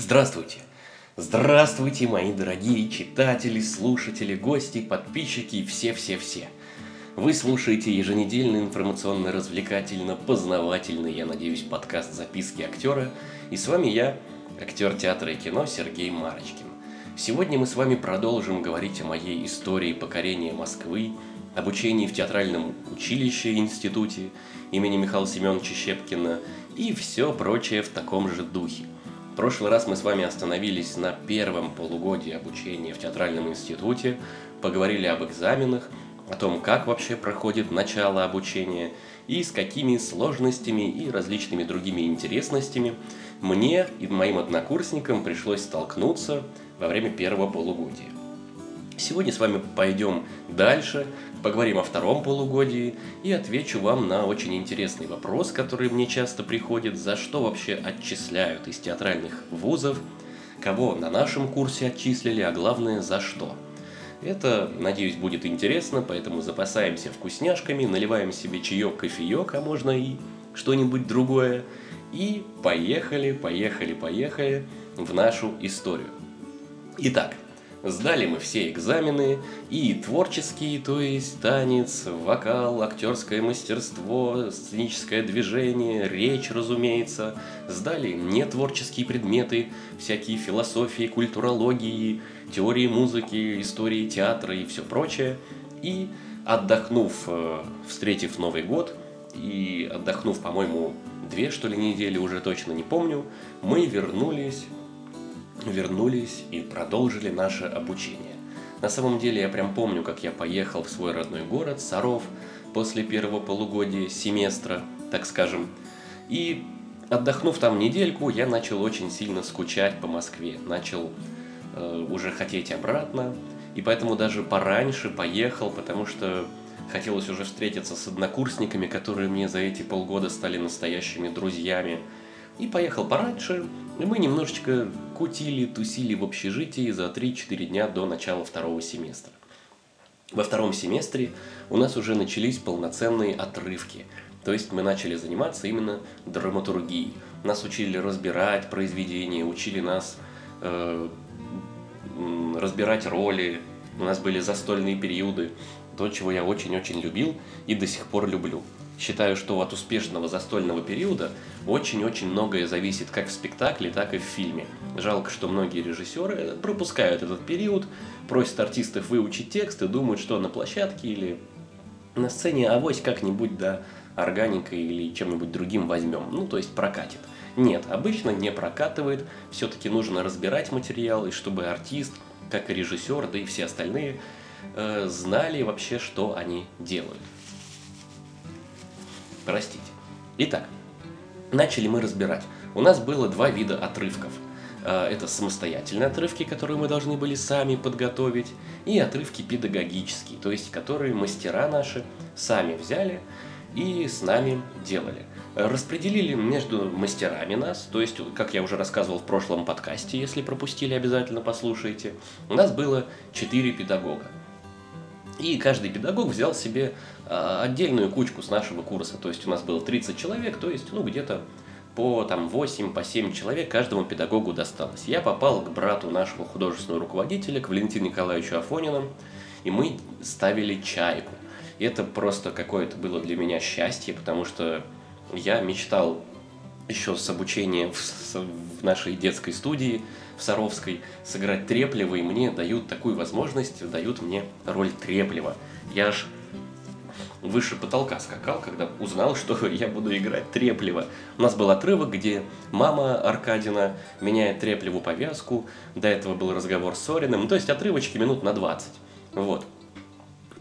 Здравствуйте! Здравствуйте, мои дорогие читатели, слушатели, гости, подписчики и все-все-все! Вы слушаете еженедельный информационно-развлекательно-познавательный, я надеюсь, подкаст «Записки актера», и с вами я, актер театра и кино Сергей Марочкин. Сегодня мы с вами продолжим говорить о моей истории покорения Москвы, обучении в театральном училище институте имени Михаила Семеновича Щепкина и все прочее в таком же духе – прошлый раз мы с вами остановились на первом полугодии обучения в театральном институте, поговорили об экзаменах, о том, как вообще проходит начало обучения и с какими сложностями и различными другими интересностями мне и моим однокурсникам пришлось столкнуться во время первого полугодия. Сегодня с вами пойдем дальше, поговорим о втором полугодии и отвечу вам на очень интересный вопрос, который мне часто приходит, за что вообще отчисляют из театральных вузов, кого на нашем курсе отчислили, а главное за что. Это, надеюсь, будет интересно, поэтому запасаемся вкусняшками, наливаем себе чаек, кофеек, а можно и что-нибудь другое. И поехали, поехали, поехали в нашу историю. Итак, Сдали мы все экзамены, и творческие, то есть танец, вокал, актерское мастерство, сценическое движение, речь, разумеется. Сдали нетворческие предметы, всякие философии, культурологии, теории музыки, истории театра и все прочее. И отдохнув, э, встретив Новый год, и отдохнув, по-моему, две, что ли, недели, уже точно не помню, мы вернулись вернулись и продолжили наше обучение. На самом деле я прям помню, как я поехал в свой родной город, Саров, после первого полугодия семестра, так скажем. И отдохнув там недельку, я начал очень сильно скучать по Москве. Начал э, уже хотеть обратно. И поэтому даже пораньше поехал, потому что хотелось уже встретиться с однокурсниками, которые мне за эти полгода стали настоящими друзьями. И поехал пораньше, и мы немножечко кутили, тусили в общежитии за 3-4 дня до начала второго семестра. Во втором семестре у нас уже начались полноценные отрывки, то есть мы начали заниматься именно драматургией. Нас учили разбирать произведения, учили нас э, разбирать роли, у нас были застольные периоды, то, чего я очень-очень любил и до сих пор люблю. Считаю, что от успешного застольного периода очень-очень многое зависит как в спектакле, так и в фильме. Жалко, что многие режиссеры пропускают этот период, просят артистов выучить текст и думают, что на площадке или на сцене авось как-нибудь да органикой или чем-нибудь другим возьмем. Ну, то есть прокатит. Нет, обычно не прокатывает. Все-таки нужно разбирать материал, и чтобы артист, как и режиссер, да и все остальные, э, знали вообще, что они делают. Простите. Итак, начали мы разбирать. У нас было два вида отрывков. А, это самостоятельные отрывки, которые мы должны были сами подготовить, и отрывки педагогические, то есть которые мастера наши сами взяли и с нами делали. Распределили между мастерами нас, то есть, как я уже рассказывал в прошлом подкасте, если пропустили, обязательно послушайте. У нас было четыре педагога. И каждый педагог взял себе а, отдельную кучку с нашего курса. То есть у нас было 30 человек, то есть ну, где-то по там, 8, по 7 человек каждому педагогу досталось. Я попал к брату нашего художественного руководителя, к Валентину Николаевичу Афонину, и мы ставили чайку. И это просто какое-то было для меня счастье, потому что я мечтал еще с обучения в, в нашей детской студии в Саровской сыграть Треплева, и мне дают такую возможность, дают мне роль Треплева. Я аж выше потолка скакал, когда узнал, что я буду играть Треплева. У нас был отрывок, где мама Аркадина меняет Треплеву повязку, до этого был разговор с Сориным, то есть отрывочки минут на 20. Вот.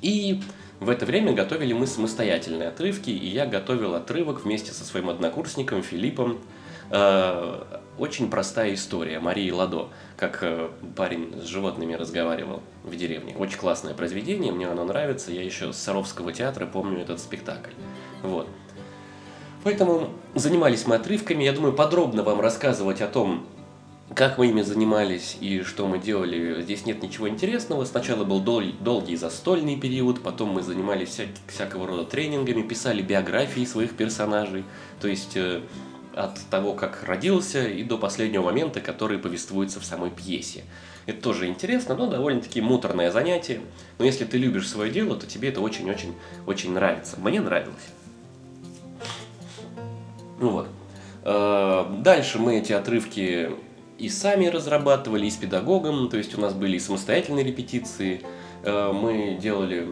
И в это время готовили мы самостоятельные отрывки, и я готовил отрывок вместе со своим однокурсником Филиппом. Э, очень простая история Марии Ладо, как э, парень с животными разговаривал в деревне. Очень классное произведение, мне оно нравится. Я еще с Саровского театра помню этот спектакль. Вот. Поэтому занимались мы отрывками. Я думаю, подробно вам рассказывать о том, как мы ими занимались и что мы делали, здесь нет ничего интересного. Сначала был дол- долгий застольный период, потом мы занимались вся- всякого рода тренингами, писали биографии своих персонажей. То есть э, от того, как родился, и до последнего момента, который повествуется в самой пьесе. Это тоже интересно, но довольно-таки муторное занятие. Но если ты любишь свое дело, то тебе это очень-очень-очень нравится. Мне нравилось. Ну вот. Э, дальше мы эти отрывки и сами разрабатывали, и с педагогом, то есть у нас были и самостоятельные репетиции, э, мы делали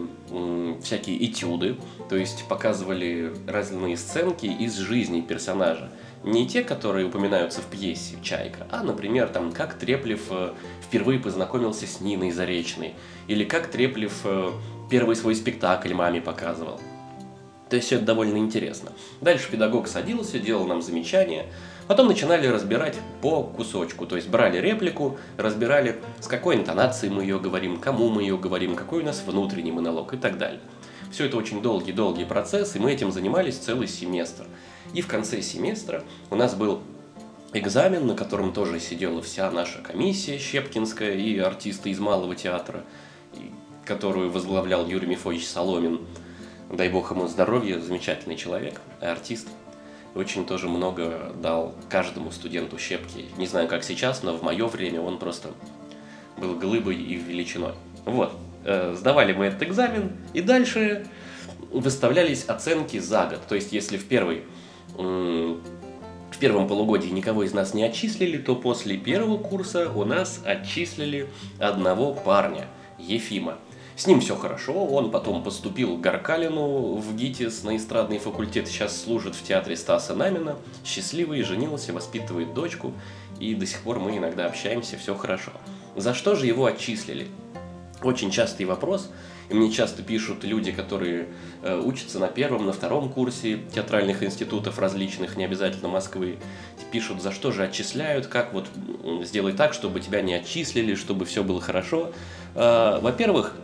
всякие этюды, то есть показывали разные сценки из жизни персонажа. Не те, которые упоминаются в пьесе «Чайка», а, например, там, как Треплев э, впервые познакомился с Ниной Заречной, или как Треплев первый свой спектакль маме показывал – то есть это довольно интересно. Дальше педагог садился, делал нам замечания, потом начинали разбирать по кусочку, то есть брали реплику, разбирали, с какой интонацией мы ее говорим, кому мы ее говорим, какой у нас внутренний монолог и так далее. Все это очень долгий-долгий процесс, и мы этим занимались целый семестр. И в конце семестра у нас был экзамен, на котором тоже сидела вся наша комиссия щепкинская и артисты из Малого театра, которую возглавлял Юрий Мефович Соломин – дай бог ему здоровья, замечательный человек, артист. Очень тоже много дал каждому студенту щепки. Не знаю, как сейчас, но в мое время он просто был глыбой и величиной. Вот, сдавали мы этот экзамен, и дальше выставлялись оценки за год. То есть, если в первый в первом полугодии никого из нас не отчислили, то после первого курса у нас отчислили одного парня, Ефима. С ним все хорошо, он потом поступил к Гаркалину в ГИТИС на эстрадный факультет, сейчас служит в театре Стаса Намина, счастливый, женился, воспитывает дочку, и до сих пор мы иногда общаемся, все хорошо. За что же его отчислили? Очень частый вопрос, и мне часто пишут люди, которые э, учатся на первом, на втором курсе театральных институтов различных, не обязательно Москвы, пишут, за что же отчисляют, как вот сделать так, чтобы тебя не отчислили, чтобы все было хорошо. Э, во-первых,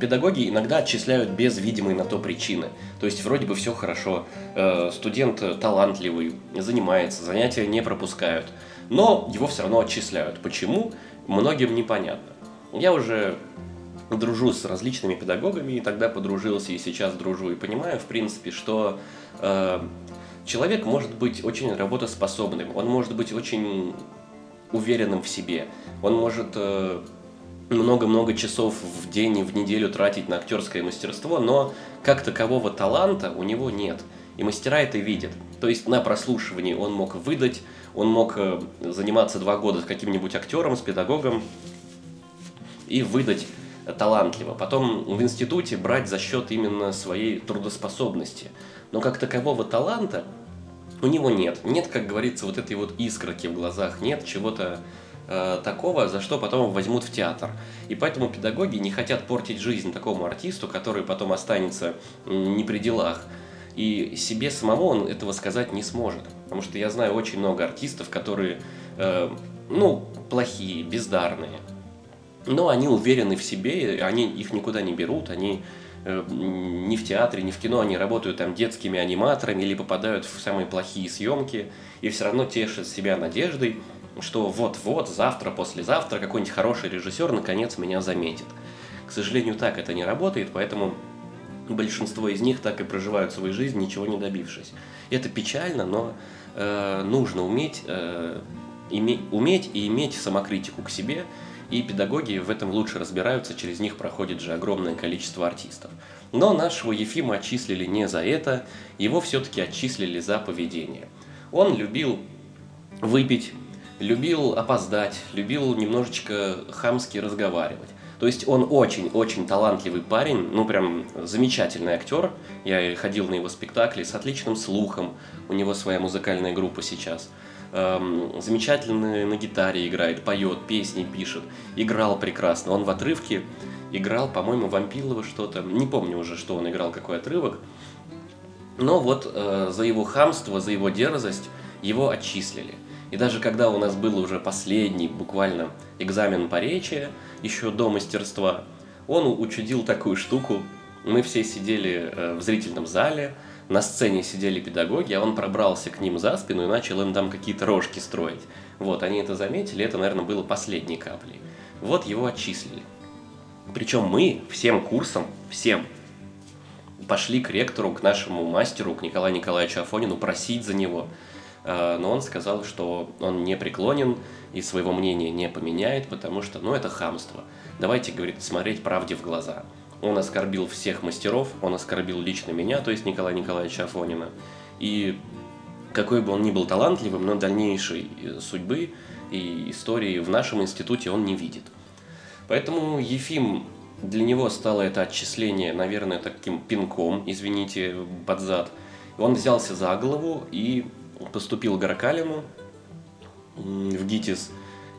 педагоги иногда отчисляют без видимой на то причины. То есть вроде бы все хорошо, э, студент талантливый, занимается, занятия не пропускают, но его все равно отчисляют. Почему? Многим непонятно. Я уже дружу с различными педагогами, и тогда подружился, и сейчас дружу, и понимаю, в принципе, что э, человек может быть очень работоспособным, он может быть очень уверенным в себе, он может э, много-много часов в день и в неделю тратить на актерское мастерство, но как такового таланта у него нет. И мастера это видят. То есть на прослушивании он мог выдать, он мог э, заниматься два года с каким-нибудь актером, с педагогом и выдать талантливо. Потом в институте брать за счет именно своей трудоспособности. Но как такового таланта у него нет. Нет, как говорится, вот этой вот искорки в глазах, нет чего-то Э, такого, за что потом возьмут в театр. И поэтому педагоги не хотят портить жизнь такому артисту, который потом останется не при делах. И себе самому он этого сказать не сможет. Потому что я знаю очень много артистов, которые, э, ну, плохие, бездарные. Но они уверены в себе, они их никуда не берут, они э, ни в театре, ни в кино, они работают там детскими аниматорами или попадают в самые плохие съемки и все равно тешат себя надеждой, что вот-вот, завтра, послезавтра какой-нибудь хороший режиссер наконец меня заметит. К сожалению, так это не работает, поэтому большинство из них так и проживают свою жизнь, ничего не добившись. Это печально, но э, нужно уметь, э, име, уметь и иметь самокритику к себе, и педагоги в этом лучше разбираются, через них проходит же огромное количество артистов. Но нашего Ефима отчислили не за это, его все-таки отчислили за поведение. Он любил выпить, любил опоздать, любил немножечко хамски разговаривать. То есть он очень-очень талантливый парень, ну прям замечательный актер. Я ходил на его спектакли с отличным слухом. У него своя музыкальная группа сейчас. Эм, замечательно на гитаре играет, поет, песни пишет. Играл прекрасно. Он в отрывке играл, по-моему, Вампилова что-то. Не помню уже, что он играл, какой отрывок. Но вот э, за его хамство, за его дерзость его отчислили. И даже когда у нас был уже последний, буквально, экзамен по речи, еще до мастерства, он учудил такую штуку. Мы все сидели э, в зрительном зале, на сцене сидели педагоги, а он пробрался к ним за спину и начал им там какие-то рожки строить. Вот, они это заметили, это, наверное, было последней каплей. Вот его отчислили. Причем мы всем курсом, всем, пошли к ректору, к нашему мастеру, к Николаю Николаевичу Афонину просить за него – э, но он сказал, что он не преклонен и своего мнения не поменяет, потому что, ну, это хамство. Давайте, говорит, смотреть правде в глаза. Он оскорбил всех мастеров, он оскорбил лично меня, то есть Николая Николаевича Афонина. И какой бы он ни был талантливым, но дальнейшей э, судьбы и истории в нашем институте он не видит. Поэтому Ефим, для него стало это отчисление, наверное, таким пинком, извините, под зад. Он взялся за голову и поступил к Гаракалину в ГИТИС.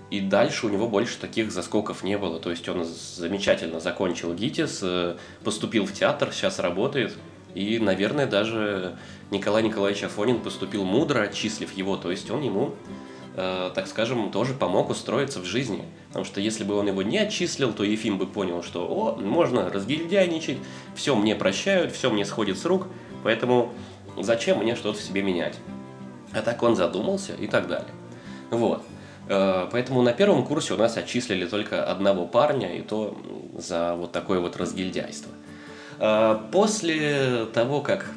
И дальше у него больше таких заскоков не было. То есть он замечательно закончил ГИТИС, э, поступил в театр, сейчас работает. И, наверное, даже Николай Николаевич Афонин поступил мудро, отчислив его. То есть он ему, э, так скажем, тоже помог устроиться в жизни. Потому что если бы он его не отчислил, то Ефим бы понял, что о, можно разгильдяйничать, все мне прощают, все мне сходит с рук, поэтому зачем мне что-то в себе менять? А так он задумался и так далее. Вот. Э, поэтому на первом курсе у нас отчислили только одного парня, и то за вот такое вот разгильдяйство. Э, после того, как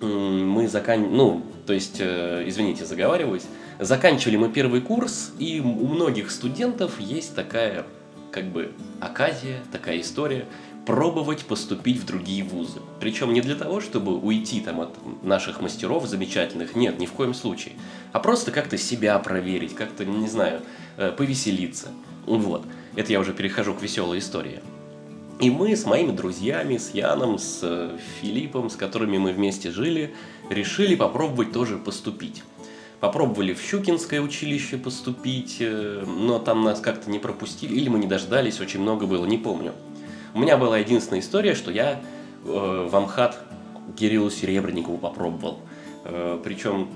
мы заканчивали, ну, то есть, э, извините, заговариваюсь, заканчивали мы первый курс, и у многих студентов есть такая, как бы, оказия, такая история – пробовать поступить в другие вузы. Причем не для того, чтобы уйти там от наших мастеров замечательных, нет, ни в коем случае. А просто как-то себя проверить, как-то, не знаю, э, повеселиться. Вот. Это я уже перехожу к веселой истории. И мы с моими друзьями, с Яном, с э, Филиппом, с которыми мы вместе жили, решили попробовать тоже поступить. Попробовали в Щукинское училище поступить, э, но там нас как-то не пропустили, или мы не дождались, очень много было, не помню. У меня была единственная история, что я э, в Амхат Кириллу Серебренникову попробовал. Э, причем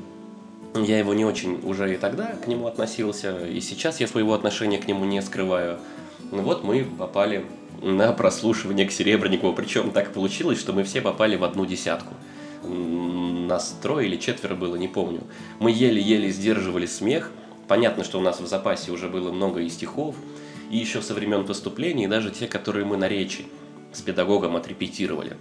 я его не очень уже и тогда к нему относился, и сейчас я своего отношения к нему не скрываю. Ну вот мы попали на прослушивание к Серебренникову, причем так получилось, что мы все попали в одну десятку. Нас трое или четверо было, не помню. Мы еле-еле сдерживали смех. Понятно, что у нас в запасе уже было много и стихов, и еще со времен поступления, и даже те, которые мы на речи с педагогом отрепетировали.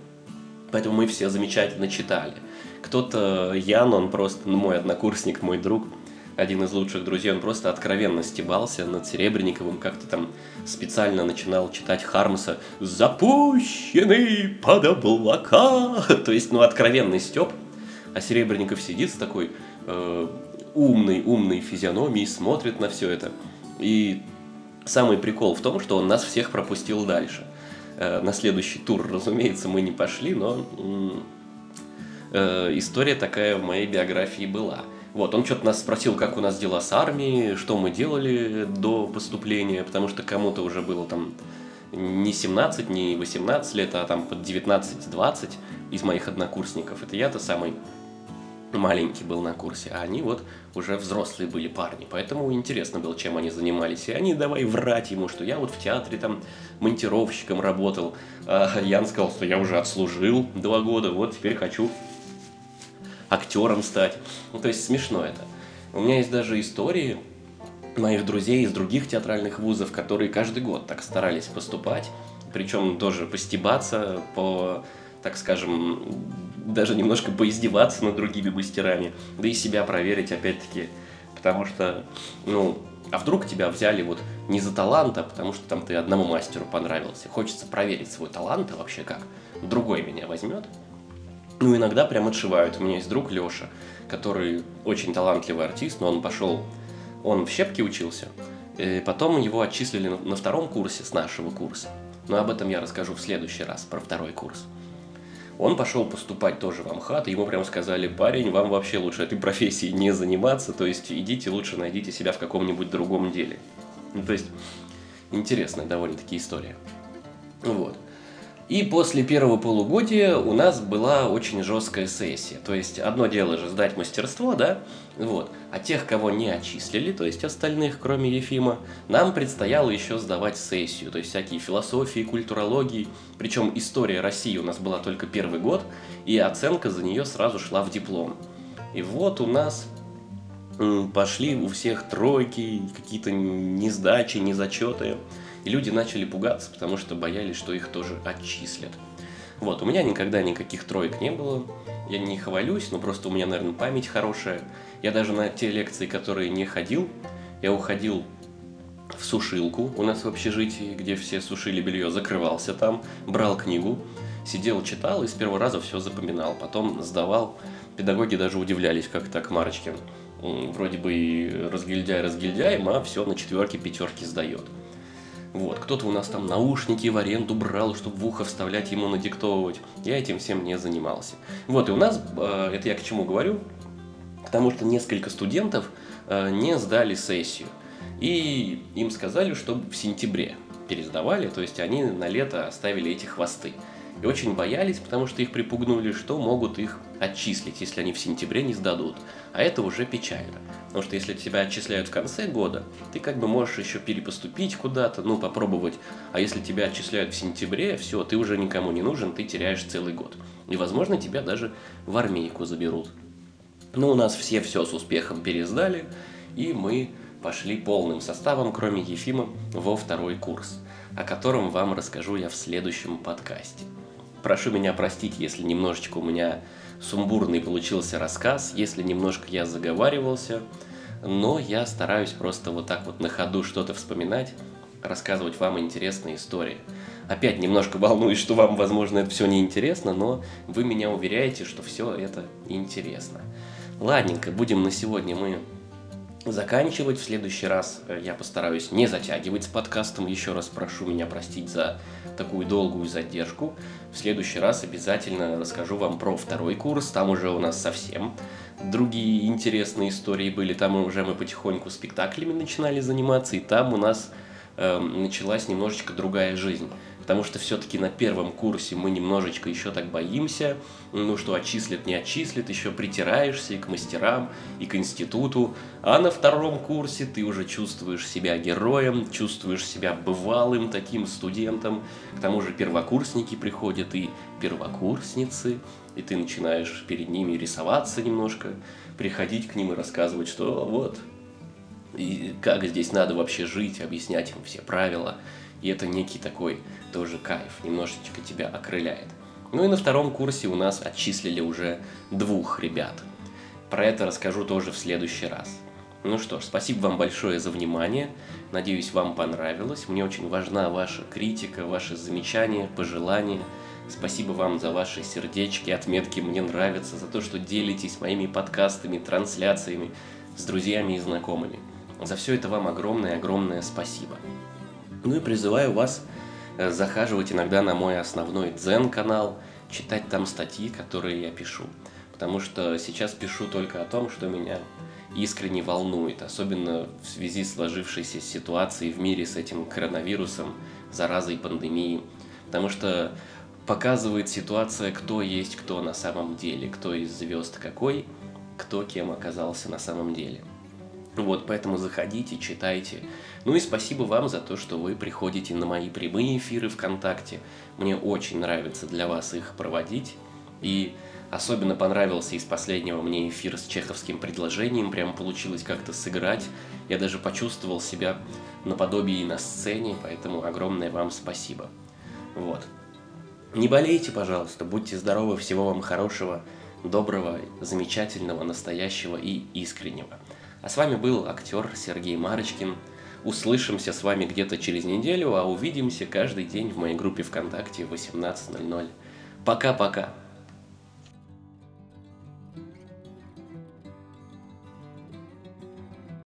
Поэтому мы все замечательно читали. Кто-то, Ян, он просто, ну, мой однокурсник, мой друг, один из лучших друзей, он просто откровенно стебался над Серебренниковым, как-то там специально начинал читать Хармса «Запущенный под облака». То есть, ну, откровенный стеб. А Серебренников сидит с такой э, умной, умной физиономией, смотрит на все это. И Самый прикол в том, что он нас всех пропустил дальше. Э, на следующий тур, разумеется, мы не пошли, но э, история такая в моей биографии была. Вот, он что-то нас спросил, как у нас дела с армией, что мы делали до поступления, потому что кому-то уже было там не 17, не 18 лет, а там под 19-20 из моих однокурсников. Это я-то самый маленький был на курсе, а они вот уже взрослые были парни, поэтому интересно было, чем они занимались. И они давай врать ему, что я вот в театре там монтировщиком работал, а Ян сказал, что я уже отслужил два года, вот теперь хочу актером стать. Ну, то есть смешно это. У меня есть даже истории моих друзей из других театральных вузов, которые каждый год так старались поступать, причем тоже постебаться по так скажем, даже немножко поиздеваться над другими мастерами, да и себя проверить опять-таки, потому что, ну, а вдруг тебя взяли вот не за талант, а потому что там ты одному мастеру понравился. Хочется проверить свой талант, а вообще как другой меня возьмет. Ну, иногда прям отшивают. У меня есть друг Леша, который очень талантливый артист, но он пошел, он в щепке учился, и потом его отчислили на втором курсе с нашего курса. Но об этом я расскажу в следующий раз, про второй курс. Он пошел поступать тоже в Амхат, и ему прямо сказали, парень, вам вообще лучше этой профессией не заниматься, то есть идите лучше найдите себя в каком-нибудь другом деле. Ну, то есть, интересная довольно-таки история. Вот. И после первого полугодия у нас была очень жесткая сессия. То есть одно дело же сдать мастерство, да, вот. А тех, кого не отчислили, то есть остальных, кроме Ефима, нам предстояло еще сдавать сессию. То есть всякие философии, культурологии. Причем история России у нас была только первый год, и оценка за нее сразу шла в диплом. И вот у нас пошли у всех тройки, какие-то несдачи, незачеты. И люди начали пугаться, потому что боялись, что их тоже отчислят. Вот, у меня никогда никаких троек не было. я не хвалюсь, но просто у меня, наверное, память хорошая. Я даже на те лекции, которые не ходил, я уходил в сушилку у нас в общежитии, где все сушили белье, закрывался там, брал книгу, сидел, читал и с первого раза все запоминал. Потом сдавал. Педагоги даже удивлялись, как так Марочкин. Вроде бы и разгильдяй разгильдяем, а все на четверке, пятерке сдает. Вот, кто-то у нас там наушники в аренду брал, чтобы в ухо вставлять ему надиктовывать. Я этим всем не занимался. Вот, и у нас, э, это я к чему говорю? К тому, что несколько студентов э, не сдали сессию. И им сказали, что в сентябре пересдавали, то есть они на лето оставили эти хвосты. И очень боялись, потому что их припугнули, что могут их отчислить, если они в сентябре не сдадут. А это уже печально. Потому что если тебя отчисляют в конце года, ты как бы можешь еще перепоступить куда-то, ну, попробовать. А если тебя отчисляют в сентябре, все, ты уже никому не нужен, ты теряешь целый год. И, возможно, тебя даже в армейку заберут. Но у нас все все с успехом пересдали, и мы пошли полным составом, кроме Ефима, во второй курс, о котором вам расскажу я в следующем подкасте. Прошу меня простить, если немножечко у меня сумбурный получился рассказ, если немножко я заговаривался, но я стараюсь просто вот так вот на ходу что-то вспоминать, рассказывать вам интересные истории. Опять немножко волнуюсь, что вам, возможно, это все неинтересно, но вы меня уверяете, что все это интересно. Ладненько, будем на сегодня мы заканчивать. В следующий раз э, я постараюсь не затягивать с подкастом. Еще раз прошу меня простить за такую долгую задержку. В следующий раз обязательно расскажу вам про второй курс. Там уже у нас совсем другие интересные истории были. Там уже мы потихоньку спектаклями начинали заниматься. И там у нас э, началась немножечко другая жизнь потому что все-таки на первом курсе мы немножечко еще так боимся, ну что отчислят, не отчислят, еще притираешься и к мастерам, и к институту, а на втором курсе ты уже чувствуешь себя героем, чувствуешь себя бывалым таким студентом, к тому же первокурсники приходят и первокурсницы, и ты начинаешь перед ними рисоваться немножко, приходить к ним и рассказывать, что вот, и как здесь надо вообще жить, объяснять им все правила. И это некий такой тоже кайф, немножечко тебя окрыляет. Ну и на втором курсе у нас отчислили уже двух ребят. Про это расскажу тоже в следующий раз. Ну что ж, спасибо вам большое за внимание. Надеюсь, вам понравилось. Мне очень важна ваша критика, ваши замечания, пожелания. Спасибо вам за ваши сердечки, отметки «Мне нравится», за то, что делитесь моими подкастами, трансляциями с друзьями и знакомыми. За все это вам огромное-огромное спасибо. Ну и призываю вас Э, захаживать иногда на мой основной дзен-канал, читать там статьи, которые я пишу. Потому что сейчас пишу только о том, что меня искренне волнует, особенно в связи с сложившейся ситуацией в мире с этим коронавирусом, заразой, пандемией. Потому что показывает ситуация, кто есть кто на самом деле, кто из звезд какой, кто кем оказался на самом деле. Вот, поэтому заходите, читайте. Ну и спасибо вам за то, что вы приходите на мои прямые эфиры ВКонтакте. Мне очень нравится для вас их проводить. И особенно понравился из последнего мне эфир с чеховским предложением. Прям получилось как-то сыграть. Я даже почувствовал себя наподобие на сцене, поэтому огромное вам спасибо. Вот. Не болейте, пожалуйста, будьте здоровы, всего вам хорошего, доброго, замечательного, настоящего и искреннего. А с вами был актер Сергей Марочкин. Услышимся с вами где-то через неделю, а увидимся каждый день в моей группе ВКонтакте в 18.00. Пока-пока.